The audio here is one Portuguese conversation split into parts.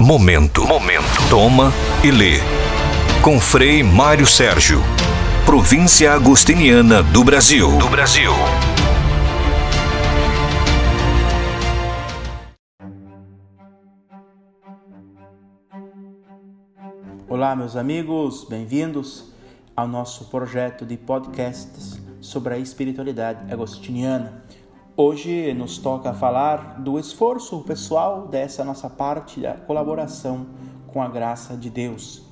Momento. Momento. Toma e lê. Com Frei Mário Sérgio. Província Agostiniana do Brasil. Do Brasil. Olá, meus amigos, bem-vindos ao nosso projeto de podcasts sobre a espiritualidade agostiniana. Hoje nos toca falar do esforço pessoal dessa nossa parte da colaboração com a graça de Deus.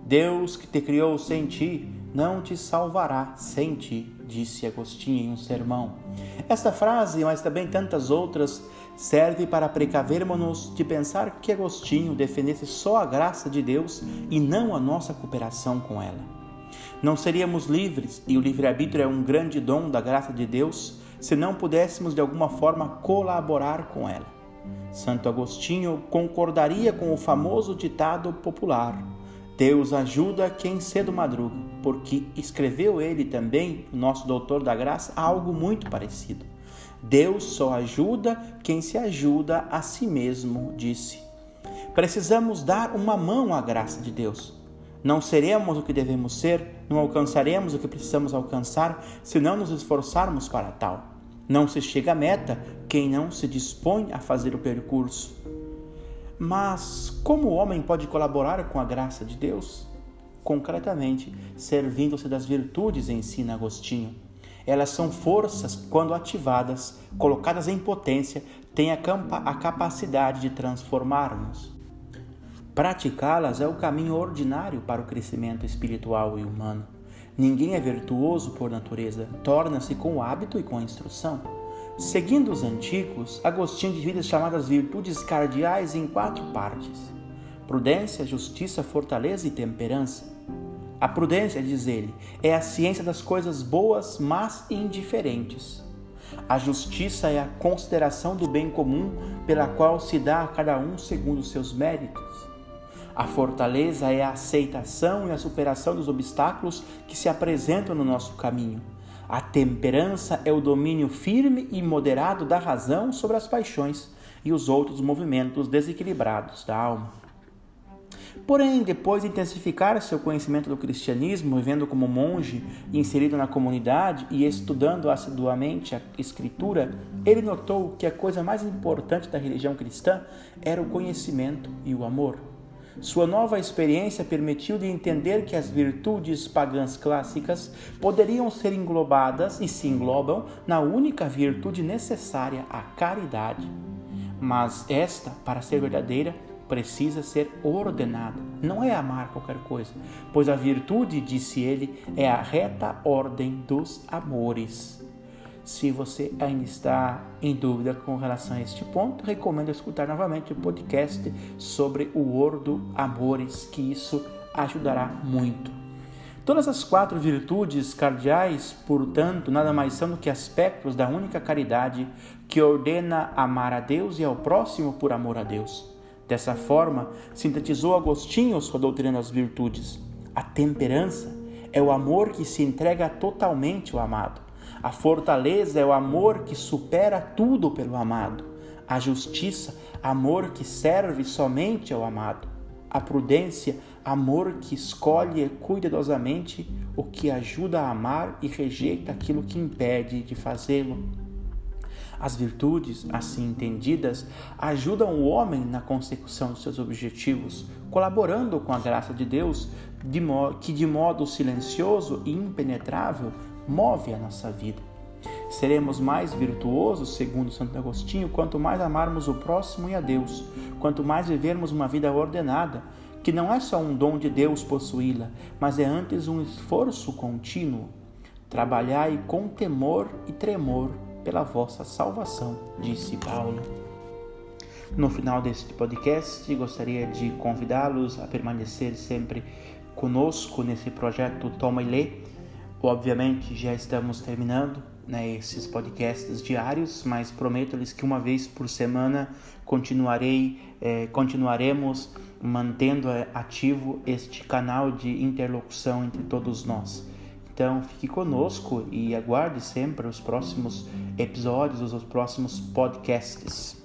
Deus que te criou sem ti não te salvará sem ti, disse Agostinho em um sermão. Esta frase, mas também tantas outras, serve para precavermos-nos de pensar que Agostinho defendesse só a graça de Deus e não a nossa cooperação com ela. Não seríamos livres, e o livre-arbítrio é um grande dom da graça de Deus, se não pudéssemos de alguma forma colaborar com ela. Santo Agostinho concordaria com o famoso ditado popular: Deus ajuda quem cedo madruga, porque escreveu ele também, o nosso doutor da graça, algo muito parecido. Deus só ajuda quem se ajuda a si mesmo, disse. Precisamos dar uma mão à graça de Deus. Não seremos o que devemos ser, não alcançaremos o que precisamos alcançar se não nos esforçarmos para tal. Não se chega à meta quem não se dispõe a fazer o percurso. Mas como o homem pode colaborar com a graça de Deus? Concretamente, servindo-se das virtudes, ensina Agostinho. Elas são forças, quando ativadas, colocadas em potência, têm a, a capacidade de transformar-nos. Praticá-las é o caminho ordinário para o crescimento espiritual e humano. Ninguém é virtuoso por natureza, torna-se com o hábito e com a instrução. Seguindo os antigos, Agostinho divide as chamadas virtudes cardeais em quatro partes: prudência, justiça, fortaleza e temperança. A prudência, diz ele, é a ciência das coisas boas, mas indiferentes. A justiça é a consideração do bem comum pela qual se dá a cada um segundo seus méritos. A fortaleza é a aceitação e a superação dos obstáculos que se apresentam no nosso caminho. A temperança é o domínio firme e moderado da razão sobre as paixões e os outros movimentos desequilibrados da alma. Porém, depois de intensificar seu conhecimento do cristianismo, vivendo como monge, inserido na comunidade e estudando assiduamente a Escritura, ele notou que a coisa mais importante da religião cristã era o conhecimento e o amor. Sua nova experiência permitiu-lhe entender que as virtudes pagãs clássicas poderiam ser englobadas e se englobam na única virtude necessária, a caridade. Mas esta, para ser verdadeira, precisa ser ordenada. Não é amar qualquer coisa, pois a virtude, disse ele, é a reta ordem dos amores. Se você ainda está em dúvida com relação a este ponto, recomendo escutar novamente o podcast sobre o Ordo Amores, que isso ajudará muito. Todas as quatro virtudes cardeais, portanto, nada mais são do que aspectos da única caridade que ordena amar a Deus e ao próximo por amor a Deus. Dessa forma, sintetizou Agostinho sua doutrina das virtudes. A temperança é o amor que se entrega totalmente ao amado. A fortaleza é o amor que supera tudo pelo amado. A justiça, amor que serve somente ao amado. A prudência, amor que escolhe cuidadosamente o que ajuda a amar e rejeita aquilo que impede de fazê-lo. As virtudes, assim entendidas, ajudam o homem na consecução dos seus objetivos, colaborando com a graça de Deus, de que de modo silencioso e impenetrável move a nossa vida. Seremos mais virtuosos, segundo Santo Agostinho, quanto mais amarmos o próximo e a Deus, quanto mais vivermos uma vida ordenada, que não é só um dom de Deus possuí-la, mas é antes um esforço contínuo. Trabalhai com temor e tremor pela vossa salvação, disse Paulo. No final deste podcast, gostaria de convidá-los a permanecer sempre conosco nesse projeto Toma e Lê Obviamente já estamos terminando né, esses podcasts diários, mas prometo-lhes que uma vez por semana continuarei, eh, continuaremos mantendo ativo este canal de interlocução entre todos nós. Então fique conosco e aguarde sempre os próximos episódios, os próximos podcasts.